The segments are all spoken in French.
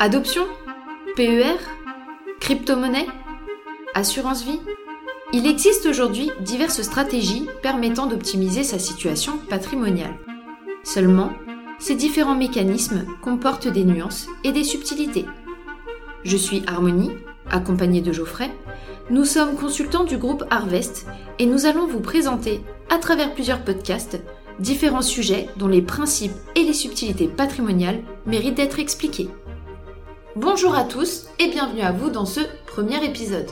Adoption PER Crypto-monnaie Assurance vie Il existe aujourd'hui diverses stratégies permettant d'optimiser sa situation patrimoniale. Seulement, ces différents mécanismes comportent des nuances et des subtilités. Je suis Harmonie, accompagnée de Geoffrey. Nous sommes consultants du groupe Harvest et nous allons vous présenter, à travers plusieurs podcasts, différents sujets dont les principes et les subtilités patrimoniales méritent d'être expliqués. Bonjour à tous et bienvenue à vous dans ce premier épisode.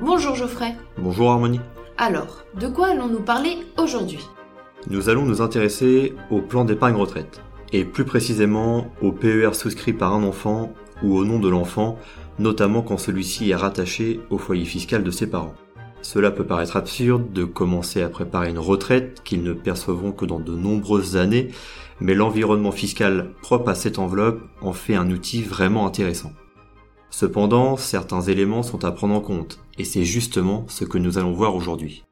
Bonjour Geoffrey. Bonjour Harmonie. Alors, de quoi allons-nous parler aujourd'hui? Nous allons nous intéresser au plan d'épargne retraite, et plus précisément au PER souscrit par un enfant ou au nom de l'enfant, notamment quand celui-ci est rattaché au foyer fiscal de ses parents. Cela peut paraître absurde de commencer à préparer une retraite qu'ils ne percevront que dans de nombreuses années, mais l'environnement fiscal propre à cette enveloppe en fait un outil vraiment intéressant. Cependant, certains éléments sont à prendre en compte, et c'est justement ce que nous allons voir aujourd'hui.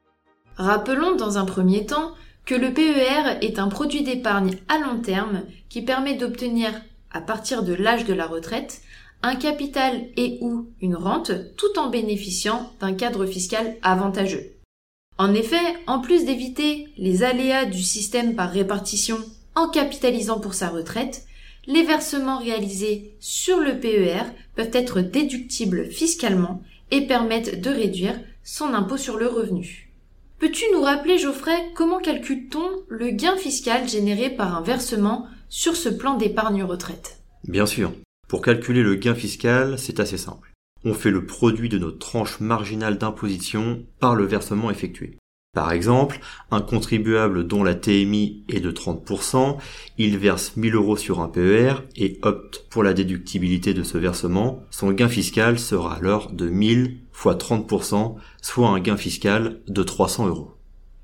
Rappelons dans un premier temps que le PER est un produit d'épargne à long terme qui permet d'obtenir, à partir de l'âge de la retraite, un capital et ou une rente tout en bénéficiant d'un cadre fiscal avantageux. En effet, en plus d'éviter les aléas du système par répartition en capitalisant pour sa retraite, les versements réalisés sur le PER peuvent être déductibles fiscalement et permettent de réduire son impôt sur le revenu. Peux-tu nous rappeler, Geoffrey, comment calcule-t-on le gain fiscal généré par un versement sur ce plan d'épargne retraite? Bien sûr. Pour calculer le gain fiscal, c'est assez simple. On fait le produit de notre tranche marginale d'imposition par le versement effectué. Par exemple, un contribuable dont la TMI est de 30%, il verse 1000 euros sur un PER et opte pour la déductibilité de ce versement. Son gain fiscal sera alors de 1000 fois 30%, soit un gain fiscal de 300 euros.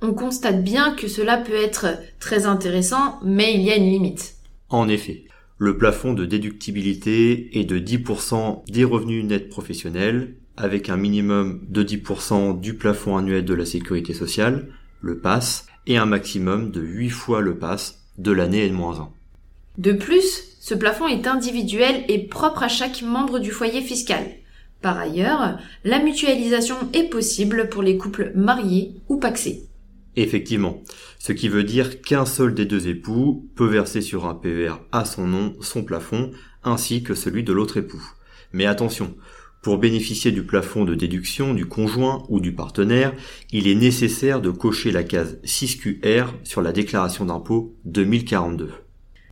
On constate bien que cela peut être très intéressant, mais il y a une limite. En effet, le plafond de déductibilité est de 10% des revenus nets professionnels, avec un minimum de 10% du plafond annuel de la sécurité sociale, le PASS, et un maximum de 8 fois le PASS de l'année N-1. De plus, ce plafond est individuel et propre à chaque membre du foyer fiscal. Par ailleurs, la mutualisation est possible pour les couples mariés ou paxés. Effectivement, ce qui veut dire qu'un seul des deux époux peut verser sur un PER à son nom son plafond, ainsi que celui de l'autre époux. Mais attention, pour bénéficier du plafond de déduction du conjoint ou du partenaire, il est nécessaire de cocher la case 6QR sur la déclaration d'impôt 2042.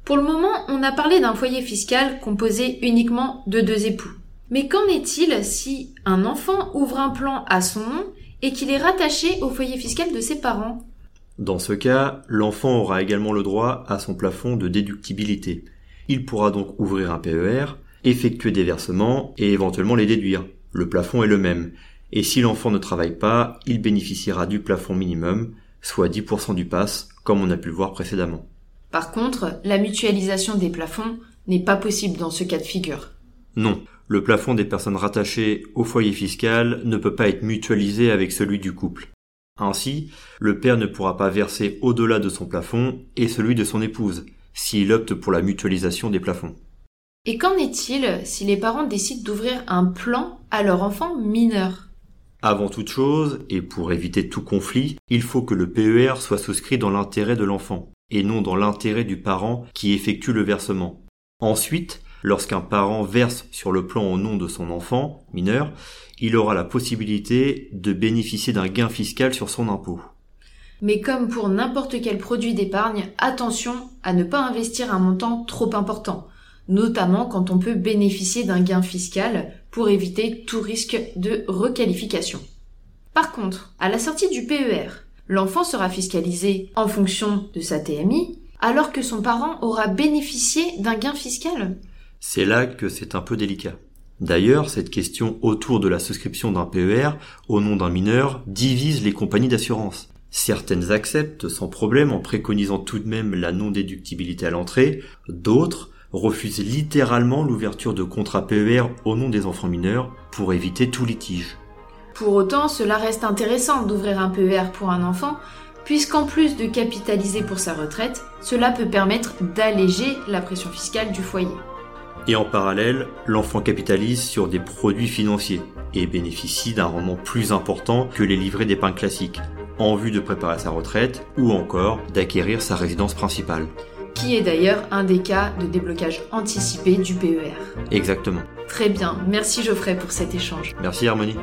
Pour le moment, on a parlé d'un foyer fiscal composé uniquement de deux époux. Mais qu'en est-il si un enfant ouvre un plan à son nom et qu'il est rattaché au foyer fiscal de ses parents. Dans ce cas, l'enfant aura également le droit à son plafond de déductibilité. Il pourra donc ouvrir un PER, effectuer des versements et éventuellement les déduire. Le plafond est le même. Et si l'enfant ne travaille pas, il bénéficiera du plafond minimum, soit 10% du pass, comme on a pu le voir précédemment. Par contre, la mutualisation des plafonds n'est pas possible dans ce cas de figure. Non, le plafond des personnes rattachées au foyer fiscal ne peut pas être mutualisé avec celui du couple. Ainsi, le père ne pourra pas verser au-delà de son plafond et celui de son épouse, s'il opte pour la mutualisation des plafonds. Et qu'en est-il si les parents décident d'ouvrir un plan à leur enfant mineur? Avant toute chose, et pour éviter tout conflit, il faut que le PER soit souscrit dans l'intérêt de l'enfant, et non dans l'intérêt du parent qui effectue le versement. Ensuite, Lorsqu'un parent verse sur le plan au nom de son enfant mineur, il aura la possibilité de bénéficier d'un gain fiscal sur son impôt. Mais comme pour n'importe quel produit d'épargne, attention à ne pas investir un montant trop important, notamment quand on peut bénéficier d'un gain fiscal pour éviter tout risque de requalification. Par contre, à la sortie du PER, l'enfant sera fiscalisé en fonction de sa TMI, alors que son parent aura bénéficié d'un gain fiscal. C'est là que c'est un peu délicat. D'ailleurs, cette question autour de la souscription d'un PER au nom d'un mineur divise les compagnies d'assurance. Certaines acceptent sans problème en préconisant tout de même la non-déductibilité à l'entrée, d'autres refusent littéralement l'ouverture de contrats PER au nom des enfants mineurs pour éviter tout litige. Pour autant, cela reste intéressant d'ouvrir un PER pour un enfant, puisqu'en plus de capitaliser pour sa retraite, cela peut permettre d'alléger la pression fiscale du foyer. Et en parallèle, l'enfant capitalise sur des produits financiers et bénéficie d'un rendement plus important que les livrets d'épargne classiques, en vue de préparer sa retraite ou encore d'acquérir sa résidence principale. Qui est d'ailleurs un des cas de déblocage anticipé du PER. Exactement. Très bien, merci Geoffrey pour cet échange. Merci Harmonie.